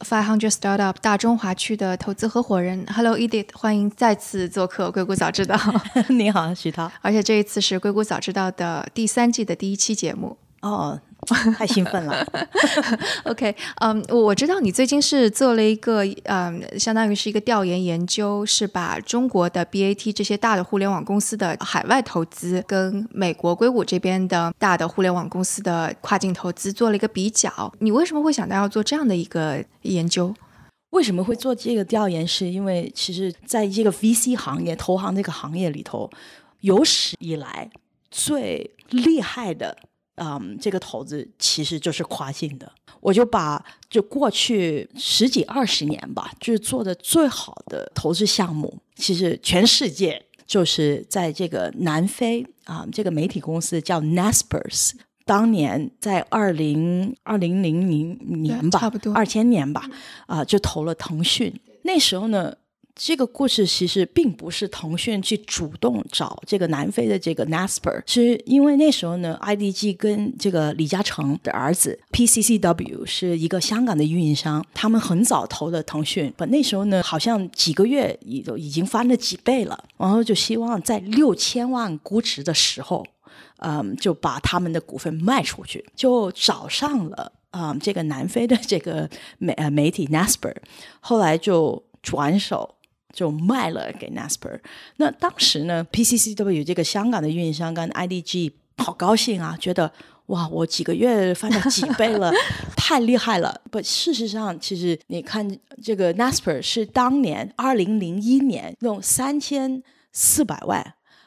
Five Hundred Startup 大中华区的投资合伙人。Hello Edith，欢迎再次做客《硅谷早知道》。你好，徐涛。而且这一次是《硅谷早知道》的第三季的第一期节目。哦，太兴奋了。OK，嗯，我我知道你最近是做了一个，嗯，相当于是一个调研研究，是把中国的 BAT 这些大的互联网公司的海外投资跟美国硅谷这边的大的互联网公司的跨境投资做了一个比较。你为什么会想到要做这样的一个研究？为什么会做这个调研？是因为其实在这个 VC 行业、投行这个行业里头，有史以来最厉害的。嗯，这个投资其实就是跨境的。我就把就过去十几二十年吧，就是做的最好的投资项目，其实全世界就是在这个南非啊，这个媒体公司叫 Naspers，当年在二零二零零零年吧，差不多二千年吧，啊、就投了腾讯。那时候呢。这个故事其实并不是腾讯去主动找这个南非的这个 Nasper，是因为那时候呢，IDG 跟这个李嘉诚的儿子 PCCW 是一个香港的运营商，他们很早投的腾讯，不那时候呢好像几个月已都已经翻了几倍了，然后就希望在六千万估值的时候，嗯，就把他们的股份卖出去，就找上了啊、嗯、这个南非的这个媒呃媒体 Nasper，后来就转手。就卖了给 Nasper。那当时呢，PCCW 这个香港的运营商跟 IDG 好高兴啊，觉得哇，我几个月翻了几倍了，太厉害了。不，事实上，其实你看这个 Nasper 是当年二零零一年用三千四百万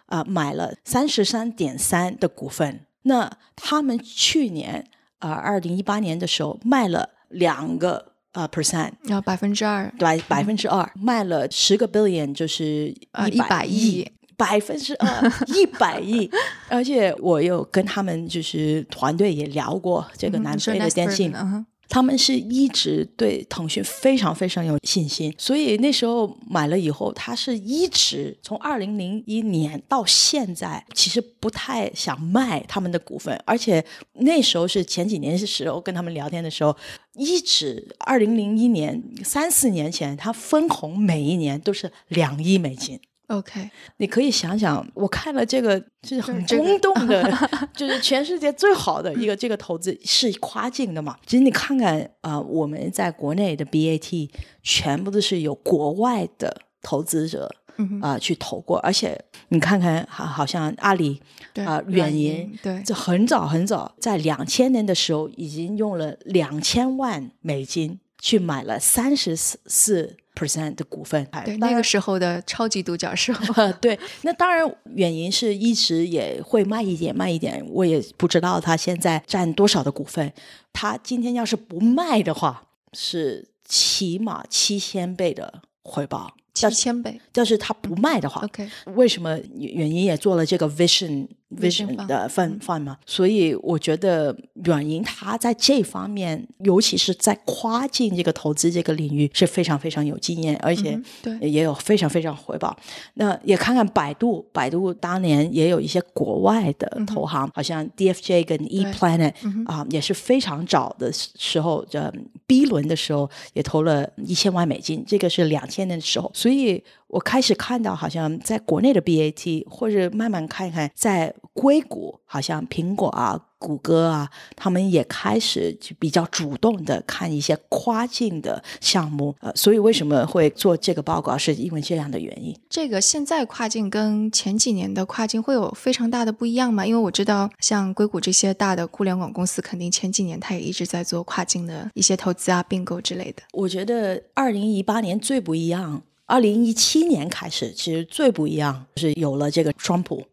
啊、呃、买了三十三点三的股份，那他们去年啊二零一八年的时候卖了两个。呃、uh,，percent，要百分之二，对，百分之二，卖了十个 billion，就是呃一百亿，百分之二，一百亿。而且我有跟他们就是团队也聊过这个南非的电信。嗯他们是一直对腾讯非常非常有信心，所以那时候买了以后，他是一直从二零零一年到现在，其实不太想卖他们的股份，而且那时候是前几年的时候跟他们聊天的时候，一直二零零一年三四年前，他分红每一年都是两亿美金。OK，你可以想想，我看了这个就是很轰动的，就是全世界最好的一个 这个投资是跨境的嘛。其实你看看啊、呃，我们在国内的 BAT 全部都是有国外的投资者啊、嗯呃、去投过，而且你看看好好像阿里啊远银对，这很早很早在两千年的时候已经用了两千万美金去买了三十四。percent 的股份，对那个时候的超级独角兽，对，那当然远银是一直也会卖一点卖一点，我也不知道他现在占多少的股份。他今天要是不卖的话，是起码七千倍的回报，七千倍。要是他不卖的话，OK，为什么远银也做了这个 Vision Vision 的分范嘛？所以我觉得软银它在这方面，尤其是在跨境这个投资这个领域是非常非常有经验，而且嗯对也有非常非常回报。那也看看百度，百度当年也有一些国外的投行，好像 DFJ 跟 ePlanet 啊、也是非常早的时候，这 B 轮的时候也投了一千万美金，这个是两千年的时候，所以。我开始看到，好像在国内的 BAT，或者慢慢看看在硅谷，好像苹果啊、谷歌啊，他们也开始就比较主动的看一些跨境的项目。呃，所以为什么会做这个报告，是因为这样的原因。这个现在跨境跟前几年的跨境会有非常大的不一样吗？因为我知道，像硅谷这些大的互联网公司，肯定前几年它也一直在做跨境的一些投资啊、并购之类的。我觉得二零一八年最不一样。二零一七年开始，其实最不一样是有了这个川普，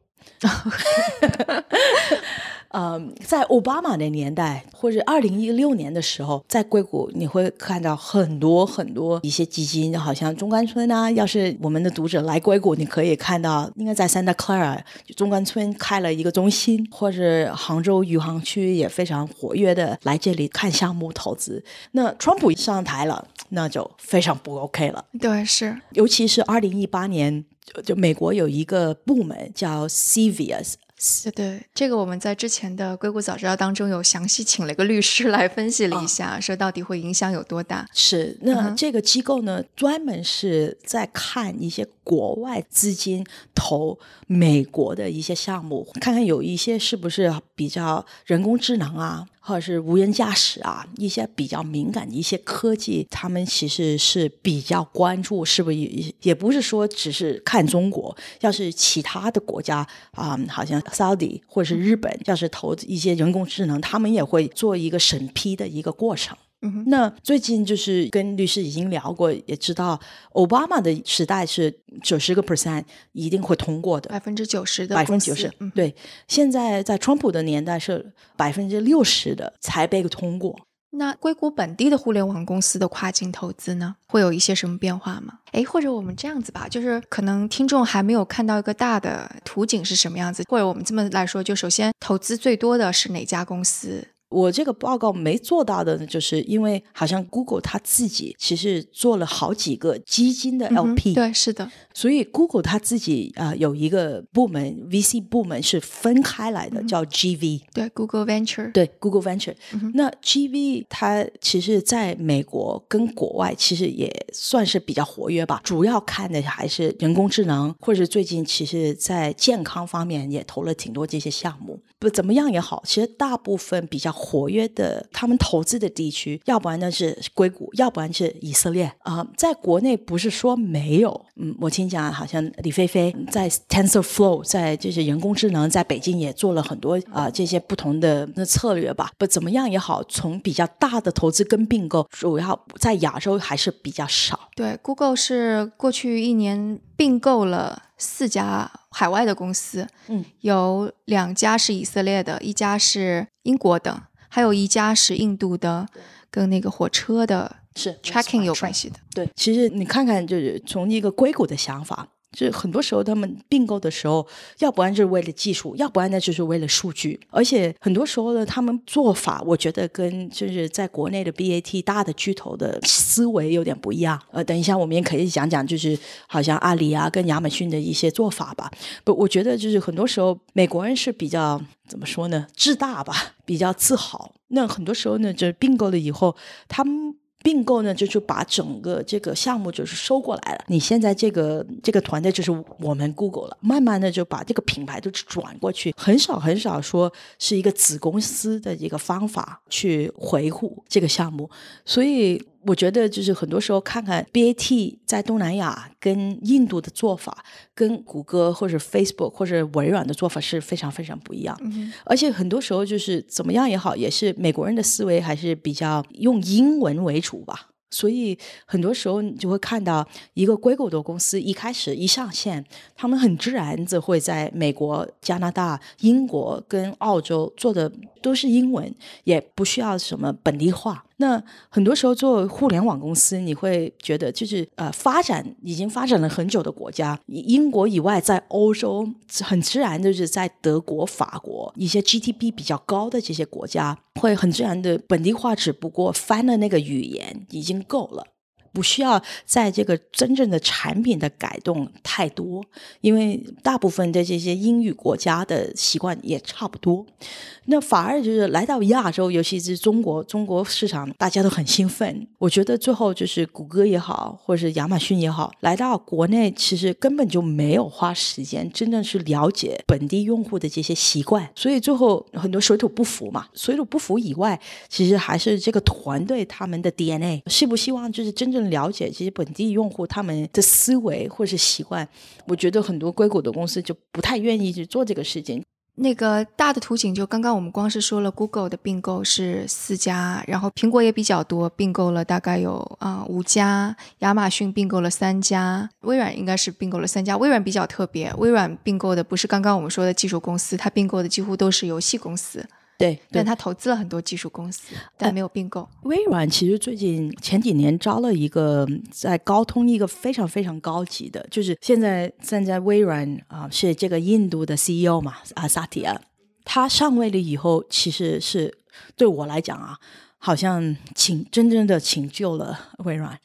嗯，在奥巴马的年代，或者二零一六年的时候，在硅谷你会看到很多很多一些基金，好像中关村啊。要是我们的读者来硅谷，你可以看到，应该在 Santa Clara 中关村开了一个中心，或者杭州余杭区也非常活跃的来这里看项目投资。那川普上台了，那就非常不 OK 了。对，是，尤其是二零一八年，就美国有一个部门叫 CVS。对对，这个我们在之前的硅谷早知道当中有详细请了一个律师来分析了一下，说到底会影响有多大。是，那这个机构呢，专门是在看一些国外资金投美国的一些项目，看看有一些是不是比较人工智能啊。或者是无人驾驶啊，一些比较敏感的一些科技，他们其实是比较关注，是不是也也不是说只是看中国，要是其他的国家啊，好像 Saudi 或者是日本，要是投一些人工智能，他们也会做一个审批的一个过程。那最近就是跟律师已经聊过，也知道奥巴马的时代是九十个 percent 一定会通过的，百分之九十的百分之九十。对，现在在川普的年代是百分之六十的才被通过。那硅谷本地的互联网公司的跨境投资呢，会有一些什么变化吗？诶，或者我们这样子吧，就是可能听众还没有看到一个大的图景是什么样子，或者我们这么来说，就首先投资最多的是哪家公司？我这个报告没做到的呢，就是因为好像 Google 它自己其实做了好几个基金的 LP，对，是的，所以 Google 它自己啊有一个部门 VC 部门是分开来的，叫 GV，对，Google Venture，对，Google Venture。那 GV 它其实在美国跟国外其实也算是比较活跃吧，主要看的还是人工智能，或者最近其实在健康方面也投了挺多这些项目。不怎么样也好，其实大部分比较。活跃的他们投资的地区，要不然呢是硅谷，要不然是以色列啊。在国内不是说没有，嗯，我听讲好像李飞飞在 TensorFlow，在这些人工智能，在北京也做了很多啊这些不同的那策略吧。不怎么样也好，从比较大的投资跟并购，主要在亚洲还是比较少。对，Google 是过去一年并购了四家海外的公司，嗯，有两家是以色列的，一家是英国的。还有一家是印度的，跟那个火车的是 tracking 有关系的。对，其实你看看，就是从一个硅谷的想法，就很多时候他们并购的时候，要不然就是为了技术，要不然呢就是为了数据。而且很多时候呢，他们做法，我觉得跟就是在国内的 BAT 大的巨头的思维有点不一样。呃，等一下我们也可以讲讲，就是好像阿里啊跟亚马逊的一些做法吧。不，我觉得就是很多时候美国人是比较。怎么说呢？自大吧，比较自豪。那很多时候呢，就是并购了以后，他们并购呢，就是把整个这个项目就是收过来了。你现在这个这个团队就是我们 Google 了，慢慢的就把这个品牌都转过去，很少很少说是一个子公司的一个方法去维护这个项目，所以。我觉得就是很多时候看看 BAT 在东南亚跟印度的做法，跟谷歌或者 Facebook 或者微软的做法是非常非常不一样。而且很多时候就是怎么样也好，也是美国人的思维还是比较用英文为主吧。所以很多时候你就会看到一个硅谷的公司一开始一上线，他们很自然就会在美国、加拿大、英国跟澳洲做的都是英文，也不需要什么本地化。那很多时候做互联网公司，你会觉得就是呃，发展已经发展了很久的国家，英国以外，在欧洲很自然就是在德国、法国一些 GDP 比较高的这些国家，会很自然的本地化，只不过翻了那个语言已经够了。不需要在这个真正的产品的改动太多，因为大部分的这些英语国家的习惯也差不多。那反而就是来到亚洲，尤其是中国，中国市场大家都很兴奋。我觉得最后就是谷歌也好，或者是亚马逊也好，来到国内其实根本就没有花时间真正去了解本地用户的这些习惯，所以最后很多水土不服嘛。水土不服以外，其实还是这个团队他们的 DNA，希不希望就是真正。了解其实本地用户他们的思维或是习惯，我觉得很多硅谷的公司就不太愿意去做这个事情。那个大的图景，就刚刚我们光是说了，Google 的并购是四家，然后苹果也比较多，并购了大概有啊五家，亚马逊并购了三家，微软应该是并购了三家。微软比较特别，微软并购的不是刚刚我们说的技术公司，它并购的几乎都是游戏公司。对，但他投资了很多技术公司，但没有并购。微软其实最近前几年招了一个在高通一个非常非常高级的，就是现在站在微软啊是这个印度的 CEO 嘛啊萨提亚，他上位了以后，其实是对我来讲啊，好像请真正的请救了微软。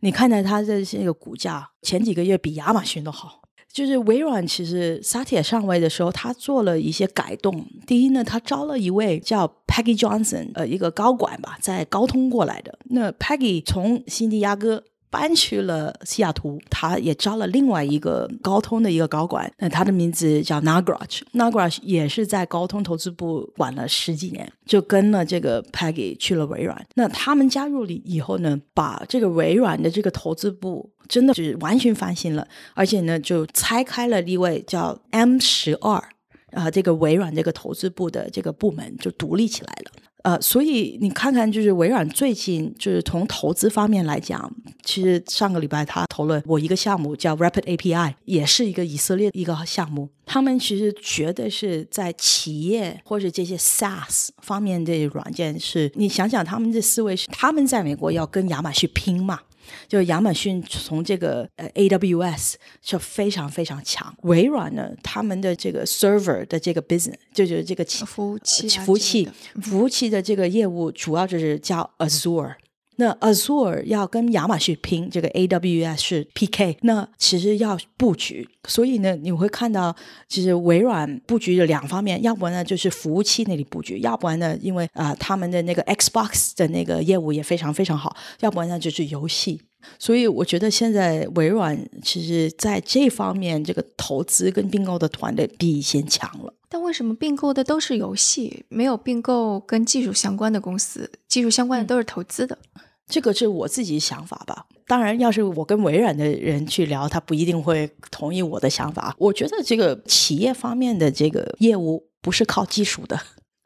你看到他的这个股价，前几个月比亚马逊都好。就是微软其实萨铁上位的时候，他做了一些改动。第一呢，他招了一位叫 Peggy Johnson，呃，一个高管吧，在高通过来的。那 Peggy 从新地亚哥。搬去了西雅图，他也招了另外一个高通的一个高管，那他的名字叫 Nagraj，Nagraj 也是在高通投资部管了十几年，就跟了这个 Peggy 去了微软。那他们加入了以后呢，把这个微软的这个投资部真的是完全翻新了，而且呢，就拆开了一位叫 M 十二啊，这个微软这个投资部的这个部门就独立起来了。呃，所以你看看，就是微软最近就是从投资方面来讲，其实上个礼拜他投了我一个项目叫 Rapid API，也是一个以色列一个项目。他们其实觉得是在企业或者这些 SaaS 方面的软件，是你想想他们的思维是他们在美国要跟亚马逊拼嘛。就亚马逊从这个呃 AWS 是非常非常强，微软呢，他们的这个 server 的这个 business 就是这个服务器服务器服务器的这个业务，主要就是叫 Azure。那 Azure 要跟亚马逊拼，这个 AWS 是 PK，那其实要布局，所以呢，你会看到其实微软布局的两方面，要不然呢就是服务器那里布局，要不然呢，因为啊他们的那个 Xbox 的那个业务也非常非常好，要不然呢就是游戏，所以我觉得现在微软其实在这方面这个投资跟并购的团队比以前强了。但为什么并购的都是游戏，没有并购跟技术相关的公司？技术相关的都是投资的。这个是我自己想法吧。当然，要是我跟微软的人去聊，他不一定会同意我的想法。我觉得这个企业方面的这个业务不是靠技术的，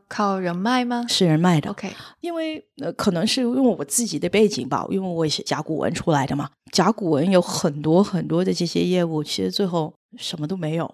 靠人脉吗？是人脉的。OK，因为呃，可能是因为我自己的背景吧，因为我也是甲骨文出来的嘛。甲骨文有很多很多的这些业务，其实最后什么都没有，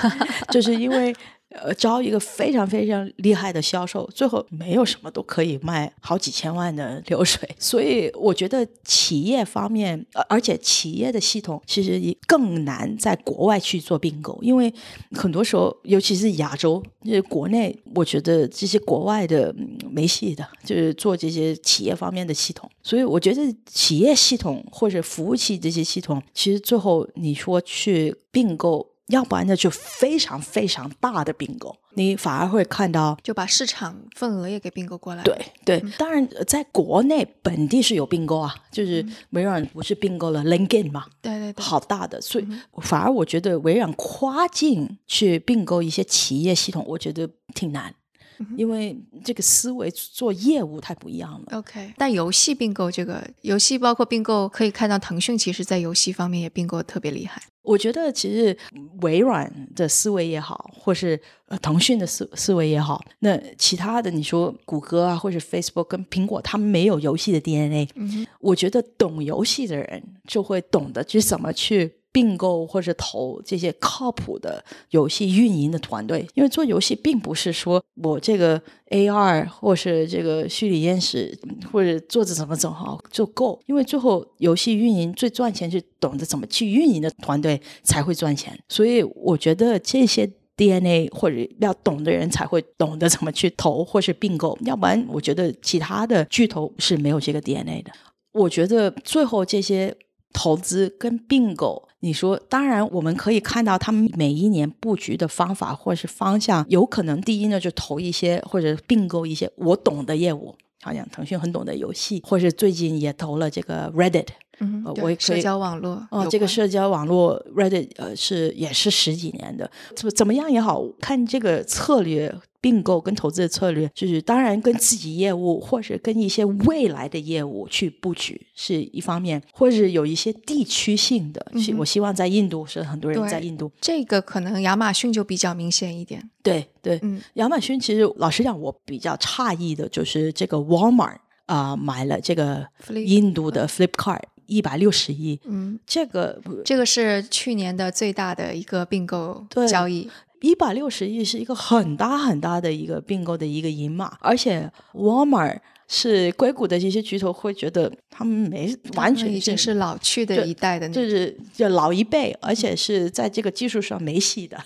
就是因为。呃，招一个非常非常厉害的销售，最后没有什么都可以卖好几千万的流水，所以我觉得企业方面，而且企业的系统其实也更难在国外去做并购，因为很多时候，尤其是亚洲，就是国内，我觉得这些国外的没戏的，就是做这些企业方面的系统，所以我觉得企业系统或者服务器这些系统，其实最后你说去并购。要不然呢，就非常非常大的并购，你反而会看到就把市场份额也给并购过来。对对，当然在国内本地是有并购啊，就是微软不是并购了 LinkedIn 嘛？对对对，好大的，所以反而我觉得微软跨境去并购一些企业系统，我觉得挺难。因为这个思维做业务太不一样了。OK，但游戏并购这个游戏包括并购，可以看到腾讯其实在游戏方面也并购特别厉害。我觉得其实微软的思维也好，或是呃腾讯的思思维也好，那其他的你说谷歌啊，或者 Facebook 跟苹果，他们没有游戏的 DNA。嗯我觉得懂游戏的人就会懂得去怎么去。并购或者投这些靠谱的游戏运营的团队，因为做游戏并不是说我这个 AR 或是这个虚拟现实或者做着怎么怎么好就够，因为最后游戏运营最赚钱是懂得怎么去运营的团队才会赚钱。所以我觉得这些 DNA 或者要懂的人才会懂得怎么去投或是并购，要不然我觉得其他的巨头是没有这个 DNA 的。我觉得最后这些。投资跟并购，你说当然我们可以看到他们每一年布局的方法或者是方向，有可能第一呢就投一些或者并购一些我懂的业务，好像腾讯很懂的游戏，或者最近也投了这个 Reddit，嗯，对，社交网络哦，这个社交网络 Reddit 呃是也是十几年的，怎怎么样也好看这个策略。并购跟投资的策略，就是当然跟自己业务或者跟一些未来的业务去布局是一方面，或者有一些地区性的。我希望在印度是很多人在印度，这个可能亚马逊就比较明显一点。对对，嗯，亚马逊其实老实讲，我比较诧异的就是这个 Walmart 啊买了这个印度的 Flipkart 一百六十亿，嗯，这个这个是去年的最大的一个并购交易。一百六十亿是一个很大很大的一个并购的一个银码，而且 Walmart 是硅谷的这些巨头会觉得他们没完全已经是老去的一代的，就是就老一辈，而且是在这个技术上没戏的。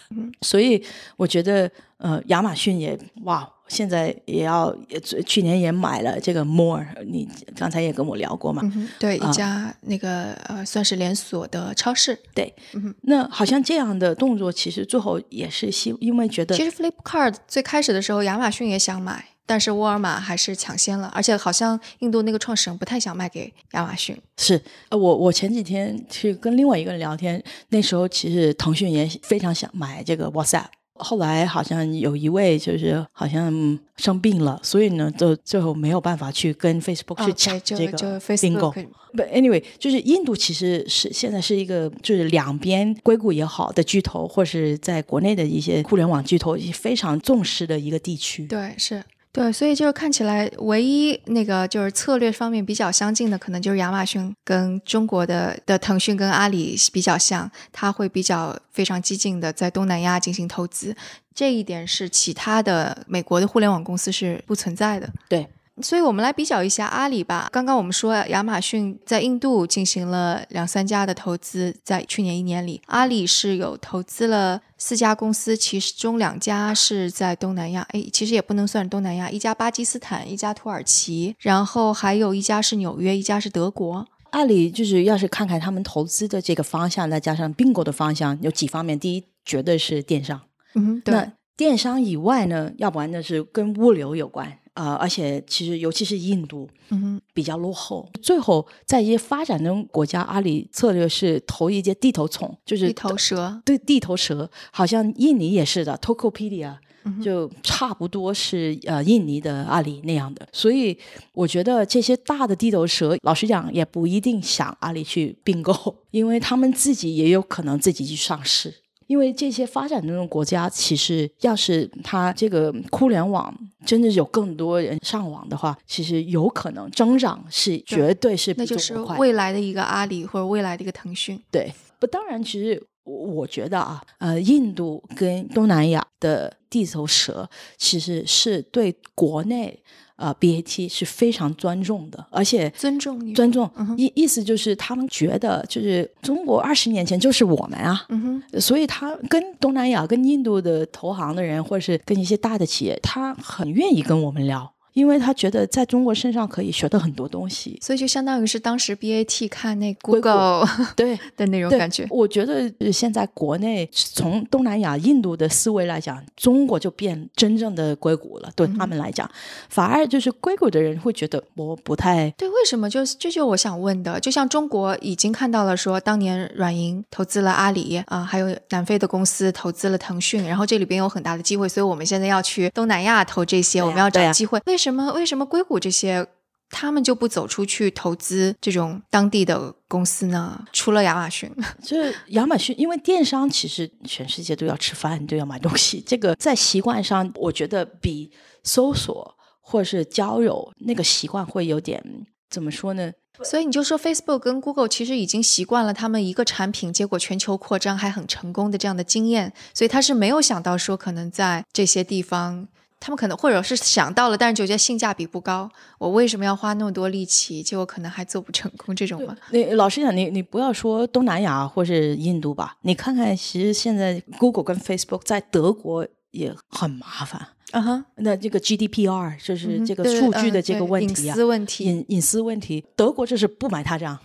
所以我觉得，呃，亚马逊也哇。现在也要，也去年也买了这个 More，你刚才也跟我聊过嘛？对，一家那个呃，算是连锁的超市。对，那好像这样的动作，其实最后也是希，因为觉得其实 Flipkart 最开始的时候，亚马逊也想买，但是沃尔玛还是抢先了，而且好像印度那个创始人不太想卖给亚马逊。是，呃，我我前几天去跟另外一个人聊天，那时候其实腾讯也非常想买这个 WhatsApp。后来好像有一位就是好像生病了，所以呢，就最后没有办法去跟 Facebook 去抢这个并购。不，anyway，就是印度其实是现在是一个就是两边硅谷也好的巨头，或是在国内的一些互联网巨头非常重视的一个地区。对，是。对，所以就是看起来唯一那个就是策略方面比较相近的，可能就是亚马逊跟中国的的腾讯跟阿里比较像，它会比较非常激进的在东南亚进行投资，这一点是其他的美国的互联网公司是不存在的。对。所以我们来比较一下阿里吧。刚刚我们说亚马逊在印度进行了两三家的投资，在去年一年里，阿里是有投资了四家公司，其中两家是在东南亚，哎，其实也不能算东南亚，一家巴基斯坦，一家土耳其，然后还有一家是纽约，一家是德国。阿里就是要是看看他们投资的这个方向，再加上并购的方向，有几方面，第一绝对是电商，嗯，对。电商以外呢，要不然呢是跟物流有关。啊，而且其实尤其是印度，嗯，比较落后。最后，在一些发展中国家，阿里策略是投一些地头虫，就是地头蛇。对，地头蛇，好像印尼也是的，Tokopedia 就差不多是呃印尼的阿里那样的。所以我觉得这些大的地头蛇，老实讲也不一定想阿里去并购，因为他们自己也有可能自己去上市。因为这些发展中的国家，其实要是它这个互联网真的有更多人上网的话，其实有可能增长是绝对是那就是未来的一个阿里或者未来的一个腾讯。对，不，当然，其实我觉得啊，呃，印度跟东南亚的地头蛇，其实是对国内。呃，BAT 是非常尊重的，而且尊重尊重意意思就是他们觉得就是中国二十年前就是我们啊，嗯所以他跟东南亚、跟印度的投行的人，或者是跟一些大的企业，他很愿意跟我们聊。因为他觉得在中国身上可以学到很多东西，所以就相当于是当时 BAT 看那 Google 对 的那种感觉。我觉得现在国内从东南亚、印度的思维来讲，中国就变真正的硅谷了。对他们来讲，反而就是硅谷的人会觉得我不太对。为什么？就是这就我想问的。就像中国已经看到了，说当年软银投资了阿里啊，还有南非的公司投资了腾讯，然后这里边有很大的机会，所以我们现在要去东南亚投这些，我们要找机会。为什么？为什么硅谷这些他们就不走出去投资这种当地的公司呢？除了亚马逊，就是亚马逊，因为电商其实全世界都要吃饭，都要买东西。这个在习惯上，我觉得比搜索或者是交友那个习惯会有点怎么说呢？所以你就说 Facebook 跟 Google 其实已经习惯了他们一个产品，结果全球扩张还很成功的这样的经验，所以他是没有想到说可能在这些地方。他们可能或者是想到了，但是就觉得性价比不高。我为什么要花那么多力气，结果可能还做不成功这种吗？你 老实讲，你你不要说东南亚或是印度吧，你看看，其实现在 Google 跟 Facebook 在德国也很麻烦。啊哈，那这个 GDPR 就是这个数据的这个问题啊，隐私问题，隐隐私问题，德国这是不买他账。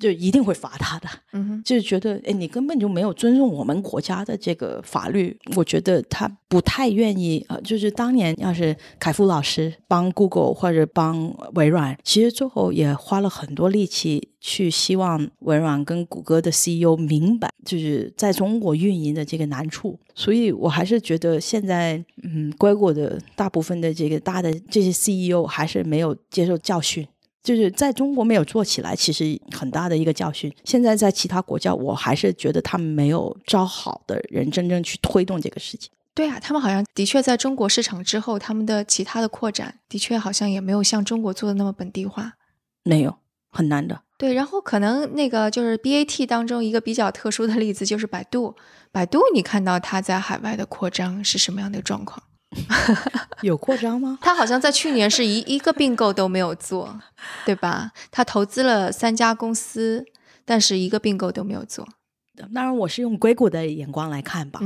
就一定会罚他的，嗯哼，就是觉得，哎，你根本就没有尊重我们国家的这个法律。我觉得他不太愿意，呃，就是当年要是凯夫老师帮 Google 或者帮微软，其实最后也花了很多力气去希望微软跟谷歌的 CEO 明白，就是在中国运营的这个难处。所以我还是觉得现在，嗯，硅谷的大部分的这个大的这些 CEO 还是没有接受教训。就是在中国没有做起来，其实很大的一个教训。现在在其他国家，我还是觉得他们没有招好的人真正去推动这个事情。对啊，他们好像的确在中国市场之后，他们的其他的扩展的确好像也没有像中国做的那么本地化。没有，很难的。对，然后可能那个就是 BAT 当中一个比较特殊的例子就是百度，百度你看到它在海外的扩张是什么样的状况？有扩张吗？他好像在去年是一一个并购都没有做，对吧？他投资了三家公司，但是一个并购都没有做。当然，我是用硅谷的眼光来看吧，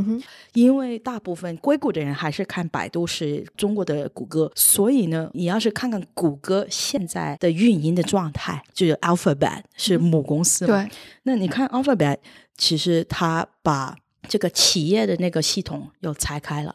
因为大部分硅谷的人还是看百度是中国的谷歌，所以呢，你要是看看谷歌现在的运营的状态，就是 Alphabet 是母公司嘛，对，那你看 Alphabet，其实它把这个企业的那个系统又拆开了。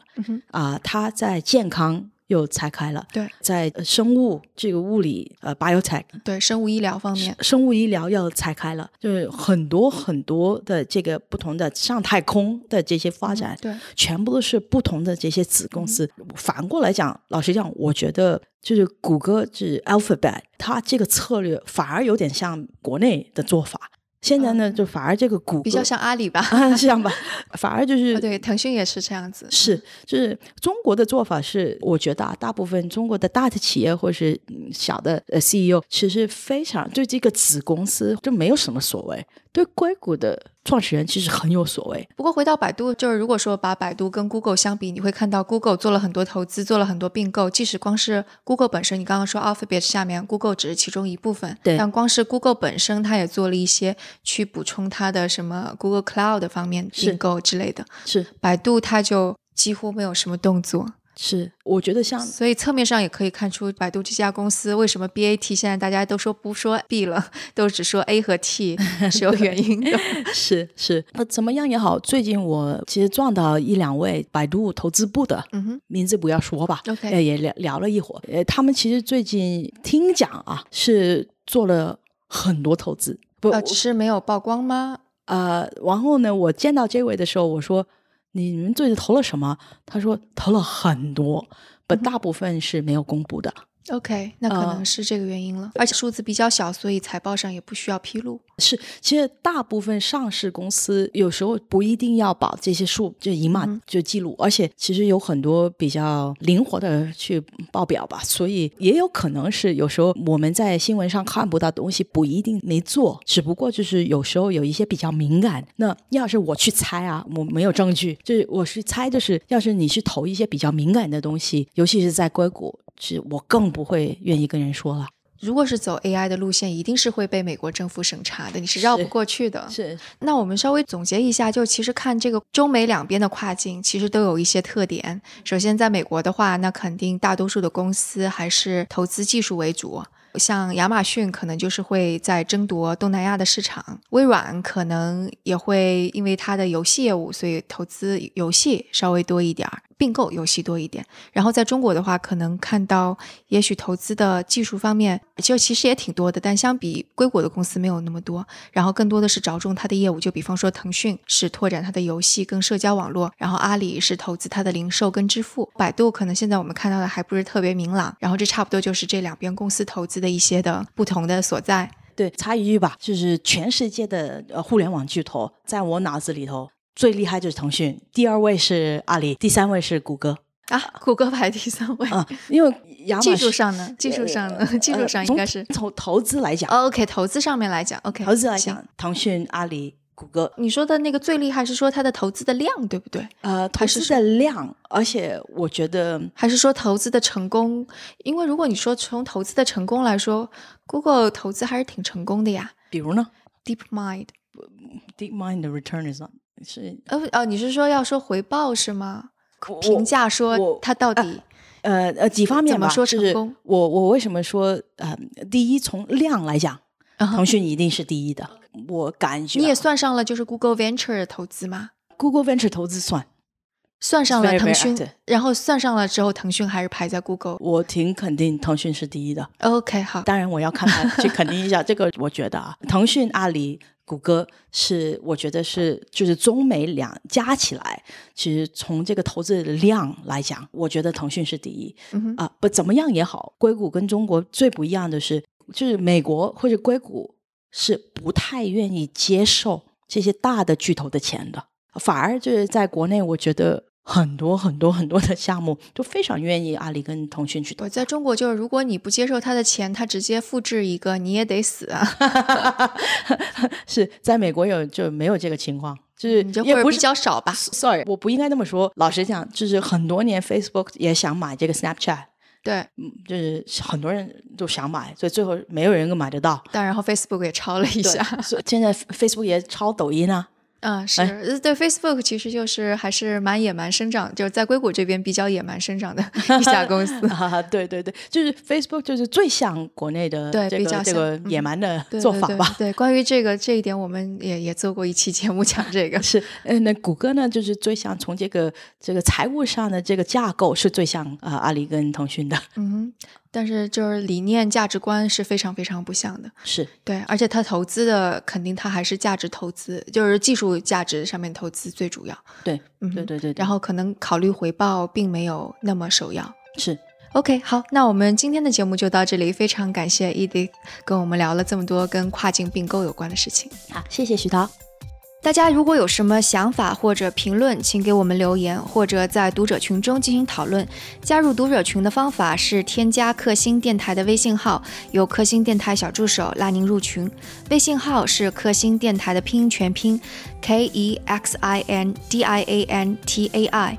啊、它在健康又拆开了，对。在呃生物这个物理呃 biotech 对，生物医疗方面，生物医疗要拆开了，就是很多很多的这个不同的上太空的这些发展，对，全部都是不同的这些子公司。反过来讲，老实讲，我觉得就是谷歌就是 Alphabet，它这个策略反而有点像国内的做法。现在呢，就反而这个谷歌比较像阿里吧。啊，是这样吧？反而就是哦对，腾讯也是这样子。是，就是中国的做法是，我觉得啊，大部分中国的大的企业或是嗯小的呃 CEO，其实非常对这个子公司就没有什么所谓，对硅谷的创始人其实很有所谓。不过回到百度，就是如果说把百度跟 Google 相比，你会看到 Google 做了很多投资，做了很多并购。即使光是 Google 本身，你刚刚说 Alphabet 下面 Google 只是其中一部分，对但光是 Google 本身，它也做了一些去补充它的什么 Google Cloud 方面并购之类的。是百度它就几乎没有什么动作，是，我觉得像所以侧面上也可以看出百度这家公司为什么 BAT 现在大家都说不说 B 了，都只说 A 和 T 是有原因的。是是，呃，怎么样也好，最近我其实撞到一两位百度投资部的，嗯哼名字不要说吧 OK 呃也聊聊了一会儿，呃，他们其实最近听讲啊，是做了很多投资，不，呃，只是没有曝光吗？呃，然后呢，我见到这位的时候，我说你们最近投了什么？他说投了很多，本，大部分是没有公布的。OK，那可能呃是这个原因了，而且数字比较小，所以财报上也不需要披露。是，其实大部分上市公司有时候不一定要把这些数就银码嗯就记录，而且其实有很多比较灵活的去报表吧，所以也有可能是有时候我们在新闻上看不到东西，不一定没做，只不过就是有时候有一些比较敏感。那要是我去猜啊，我没有证据，就是我是猜，就是要是你去投一些比较敏感的东西，尤其是在硅谷，是我更不会愿意跟人说了。如果是走 AI 的路线，一定是会被美国政府审查的，你是绕不过去的。是那我们稍微总结一下，就其实看这个中美两边的跨境，其实都有一些特点。首先，在美国的话，那肯定大多数的公司还是投资技术为主。像亚马逊可能就是会在争夺东南亚的市场，微软可能也会因为它的游戏业务，所以投资游戏稍微多一点儿，并购游戏多一点。然后在中国的话，可能看到也许投资的技术方面，就其实也挺多的，但相比硅谷的公司没有那么多。然后更多的是着重它的业务，就比方说腾讯是拓展它的游戏跟社交网络，然后阿里是投资它的零售跟支付，百度可能现在我们看到的还不是特别明朗。然后这差不多就是这两边公司投资的一些的不同的所在。对，插一句吧，就是全世界的呃互联网巨头，在我脑子里头最厉害就是腾讯，第二位是阿里，第三位是谷歌。啊，谷歌排第三位。啊、因为技术上呢？技术上呢？技术上应该是呃、从投资来讲，哦 OK，投资上面来讲，OK，投资来讲，腾讯、阿里、谷歌，你说的那个最厉害是说它的投资的量，对不对？呃，投资的量，而且我觉得还是说投资的成功？因为如果你说从投资的成功来说，Google 投资还是挺成功的呀。比如呢 DeepMind，，DeepMind 的 return is not 是呃呃，你是说要说回报是吗？评价说我它到底呃呃几方面吧，怎么说就是成功我我为什么说呃，第一从量来讲，腾讯一定是第一的，我感觉你也算上了就是 Google Venture 的投资吗？Google Venture 投资算，算上了腾讯然后算上了之后，腾讯还是排在 Google。我挺肯定腾讯是第一的。OK，好，当然，我要看看去肯定一下 这个，我觉得啊，腾讯、阿里、谷歌是我觉得是就是中美两加起来，其实从这个投资的量来讲，我觉得腾讯是第一啊。不怎么样也好，硅谷跟中国最不一样的是，就是美国或者硅谷是不太愿意接受这些大的巨头的钱的。反而就是在国内，我觉得很多很多很多的项目，都非常愿意阿里跟腾讯去。我在中国就是，如果你不接受他的钱，他直接复制一个，你也得死啊。是在美国有就没有这个情况，就是也不是较少吧。Sorry，我不应该那么说。老实讲，就是很多年 Facebook 也想买这个 Snapchat，对，嗯，就是很多人都想买，所以最后没有人能买得到。但然后 Facebook 也抄了一下。现在 Facebook 也抄抖音啊，嗯，是呃对 Facebook 其实就是还是蛮野蛮生长，就是在硅谷这边比较野蛮生长的 一家公司。啊，对对对，就是 Facebook 就是最像国内的这对比较个这个野蛮的做法吧。对，关于这个这一点，我们也也做过一期节目讲这个。是，嗯，那谷歌呢，就是最像从这个这个财务上的这个架构是最像啊、阿里跟腾讯的，嗯哼，但是就是理念价值观是非常非常不像的。是对，而且他投资的肯定他还是价值投资，就是技术价值上面投资最主要。对，嗯对对对，对然后可能考虑回报并没有那么首要。是 OK，好，那我们今天的节目就到这里，非常感谢 Edith 跟我们聊了这么多跟跨境并购有关的事情。好，谢谢徐涛。大家如果有什么想法或者评论，请给我们留言，或者在读者群中进行讨论。加入读者群的方法是添加克星电台的微信号，由克星电台小助手拉您入群。微信号是克星电台的拼音全拼 K E X I N D I A N T A I。